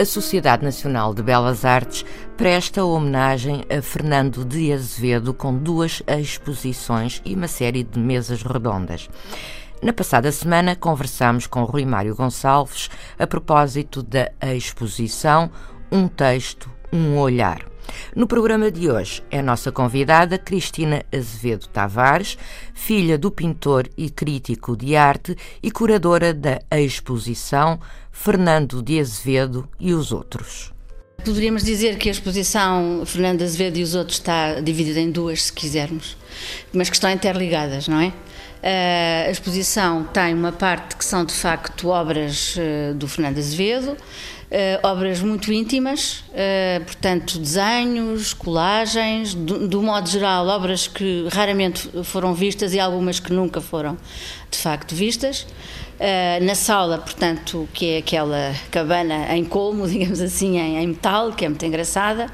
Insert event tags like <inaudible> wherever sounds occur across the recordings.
A Sociedade Nacional de Belas Artes presta homenagem a Fernando de Azevedo com duas exposições e uma série de mesas redondas. Na passada semana conversámos com Rui Mário Gonçalves a propósito da exposição Um Texto, Um Olhar. No programa de hoje é nossa convidada Cristina Azevedo Tavares, filha do pintor e crítico de arte e curadora da exposição Fernando de Azevedo e os Outros. Poderíamos dizer que a exposição Fernando Azevedo e os Outros está dividida em duas, se quisermos, mas que estão interligadas, não é? A exposição tem uma parte que são de facto obras eh, do Fernando Azevedo, Uh, obras muito íntimas, portanto, desenhos, colagens, do, do, modo geral, obras que raramente foram vistas e algumas que nunca foram de facto vistas. Uh, na sala, portanto, que é aquela cabana em colmo, <laughs> digamos assim, em, em metal, que é muito engraçada.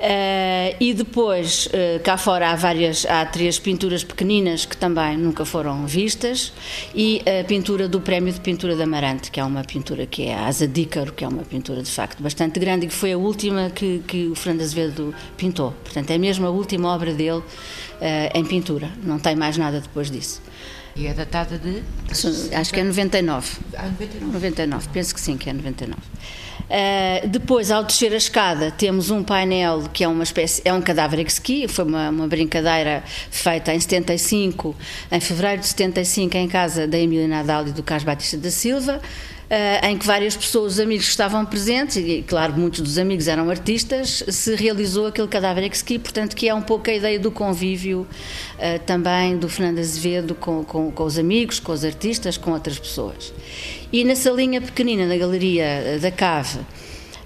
Uh, e depois, uh, cá fora há várias, há três pinturas pequeninas que também nunca foram vistas e a pintura do Prémio de Pintura de Amarante, que é uma pintura que é a Asa Dícaro, que é uma pintura de facto bastante grande e que foi a última que, que o Fernando Azevedo pintou. Portanto, é mesmo a última obra dele uh, em pintura, não tem mais nada depois disso. E é datada de? Acho que é 99. Ah, 99. 99, penso que sim, que é 99. Uh, depois, ao descer a escada, temos um painel que é uma espécie, é um cadáver exqui, foi uma, uma brincadeira feita em 75, em fevereiro de 75, em casa da Emília Nadal e do Carlos Batista da Silva. Uh, em que várias pessoas, os amigos que estavam presentes, e claro, muitos dos amigos eram artistas, se realizou aquele cadáver exqui, portanto, que é um pouco a ideia do convívio uh, também do Fernando Azevedo com, com, com, os amigos, com os artistas, com outras pessoas. E na salinha pequenina da Galeria da Cave,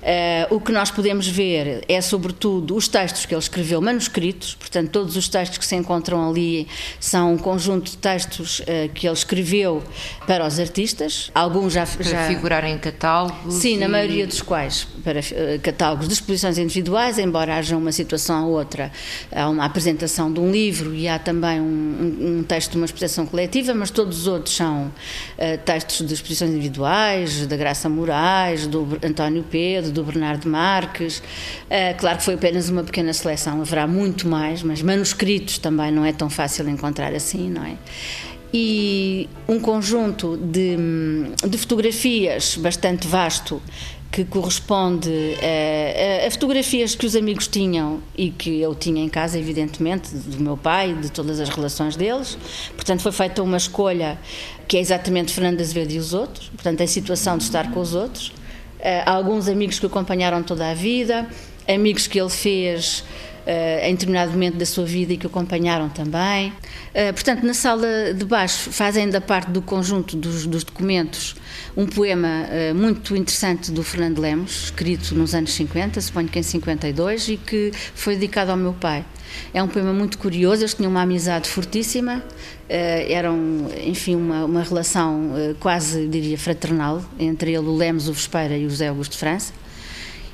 Uh, o que nós podemos ver é, sobretudo, os textos que ele escreveu manuscritos, portanto, todos os textos que se encontram ali são um conjunto de textos uh, que ele escreveu para os artistas, alguns já. Para já... figurar em catálogos? Sim, e... na maioria dos quais para uh, catálogos de exposições individuais, embora haja uma situação ou outra, há uma apresentação de um livro e há também um, um, um texto de uma exposição coletiva, mas todos os outros são textos de exposições individuais, da Graça Moraes, do António Pedro do Bernardo Marques. Uh, claro que foi apenas uma pequena seleção, haverá muito mais, mas manuscritos também não é tão fácil encontrar assim, não é? E um conjunto de, de fotografias bastante vasto que corresponde a, a, fotografias que os amigos tinham e que eu tinha em casa, evidentemente, do meu pai, de todas as relações deles. Portanto, foi feita uma escolha que é exatamente Fernando Azevedo e os outros, portanto, a situação de estar com os outros. Eh, alguns amigos que o acompanharam toda a vida, amigos que ele fez em determinado momento da sua vida e que o acompanharam também. Uh, portanto, na sala de baixo fazem da parte do conjunto dos, dos documentos um poema uh, muito interessante do Fernando Lemos, escrito nos anos 50, suponho que em 52, e que foi dedicado ao meu pai. É um poema muito curioso, eles tinham uma amizade fortíssima, eram, enfim, uma, uma relação quase, diria, fraternal entre ele, o Lemos, o Vespeira e o José Augusto de França.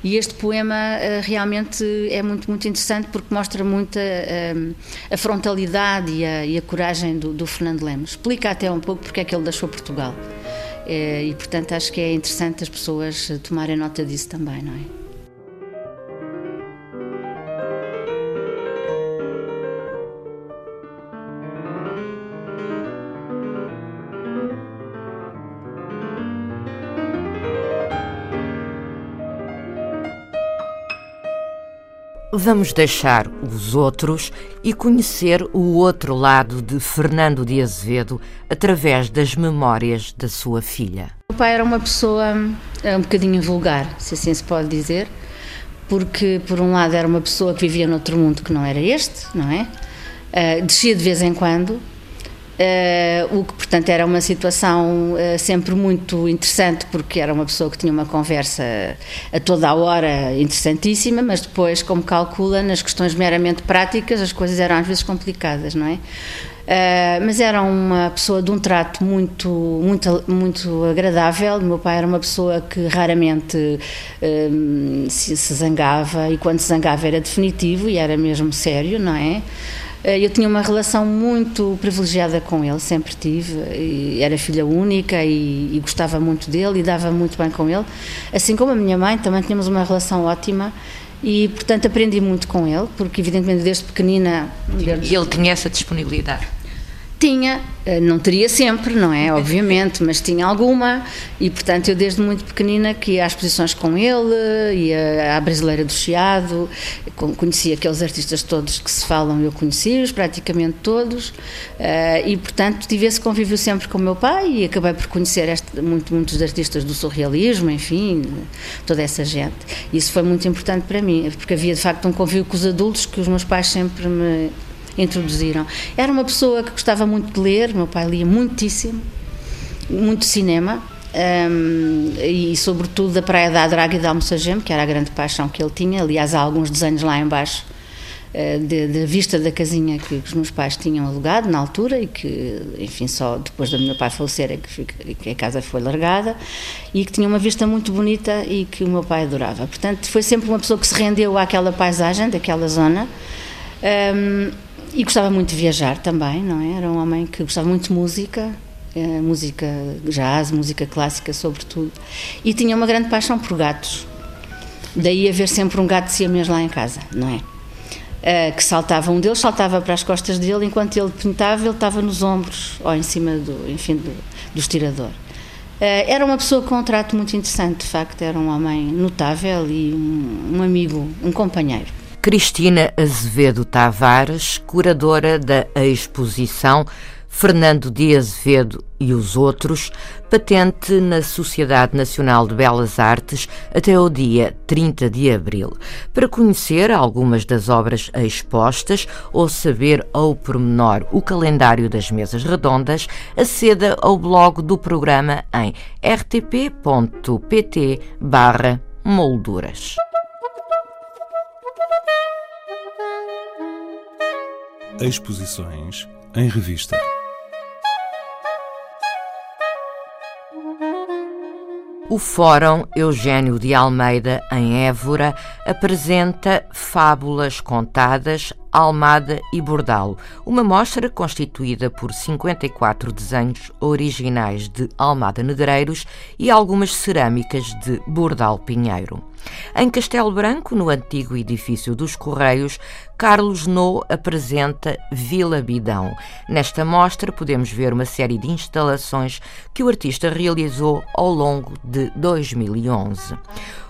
E este poema uh, realmente é muito, muito interessante porque mostra muito a, a frontalidade e a, e a coragem do, do, Fernando Lemos. Explica até um pouco porque é que ele deixou Portugal. e, portanto, acho que é interessante as pessoas tomarem nota disso também, não é? Vamos deixar os outros e conhecer o outro lado de Fernando de Azevedo através das memórias da sua filha. O pai era uma pessoa eh, um bocadinho vulgar, se assim se pode dizer, porque por um lado era uma pessoa que vivia noutro mundo que não era este, não é? Uh, descia de vez em quando, Uh, o que, portanto, era uma situação uh, sempre muito interessante, porque era uma pessoa que tinha uma conversa a toda a hora interessantíssima, mas depois, como calcula, nas questões meramente práticas, as coisas eram às vezes complicadas, não é? Uh, mas era uma pessoa de um trato muito, muito, muito agradável. Meu pai era uma pessoa que raramente se, se zangava, e quando se zangava era definitivo e era mesmo sério, não é? Eh, eu tinha uma relação muito privilegiada com ele, sempre tive. Era filha única e, e, gostava muito dele e dava muito bem com ele. Assim como a minha mãe, também tínhamos uma relação ótima e, portanto, aprendi muito com ele, porque, evidentemente, desde pequenina. Ele tinha essa disponibilidade? Tinha, eh, não teria sempre, não é? Obviamente, mas tinha alguma e, portanto, eu desde muito pequenina que ia às exposições com ele, ia à Brasileira do Chiado, conhecia aqueles artistas todos que se falam, eu conheci-os, praticamente todos, eh, e, portanto, tive esse convívio sempre com o meu pai e acabei por conhecer este, muito, muitos artistas do surrealismo, enfim, toda essa gente. Isso foi muito importante para mim, porque havia, de facto, um convívio com os adultos que os meus pais sempre me introduziram. Era uma pessoa que gostava muito de ler, meu pai lia muitíssimo, muito cinema, um, e sobretudo da Praia da Draga e da Almoçagem, que era a grande paixão que ele tinha. Aliás, há alguns desenhos lá embaixo de, de, vista da casinha que, que, os meus pais tinham alugado na altura e que, enfim, só depois do meu pai falecer é que, que a casa foi largada e que tinha uma vista muito bonita e que o meu pai adorava. Portanto, foi sempre uma pessoa que se rendeu àquela paisagem daquela zona. Um, e gostava muito de viajar também, não é? Era um homem que gostava muito de música, eh, música jazz, música clássica, sobretudo. E tinha uma grande paixão por gatos. Daí haver sempre um gato siamês lá em casa, não é? Uh, que saltava, um deles saltava para as costas dele, enquanto ele pintava, ele estava nos ombros ou em cima do, enfim, do, do estirador. Uh, era uma pessoa com um trato muito interessante, de facto, era um homem notável e um, um amigo, um companheiro. Cristina Azevedo Tavares, curadora da exposição Fernando de Azevedo e os outros, patente na Sociedade Nacional de Belas Artes até o dia 30 de abril. Para conhecer algumas das obras expostas ou saber ao pormenor o calendário das mesas redondas, aceda ao blog do programa em rtp.pt/molduras. Exposições em revista. O Fórum Eugênio de Almeida, em Évora, apresenta Fábulas Contadas, Almada e Bordalo, uma mostra constituída por 54 desenhos originais de Almada Negreiros e algumas cerâmicas de Bordal Pinheiro. Em Castelo Branco, no antigo edifício dos Correios, Carlos No apresenta Vila Bidão. Nesta mostra podemos ver uma série de instalações que o artista realizou ao longo de 2011.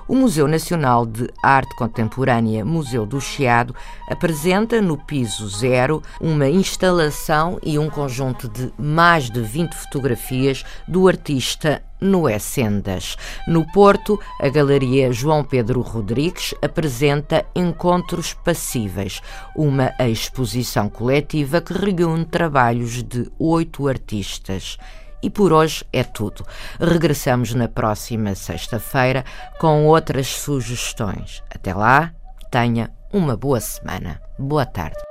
O Museu Nacional de Arte Contemporânea, Museu do Chiado, apresenta no piso zero uma instalação e um conjunto de mais de 20 fotografias do artista Noé Sendas. No Porto, a Galeria João Pedro Rodrigues apresenta Encontros Passíveis, uma exposição coletiva que reúne trabalhos de oito artistas. E por hoje é tudo. Regressamos na próxima sexta-feira com outras sugestões. Até lá, tenha uma boa semana. Boa tarde.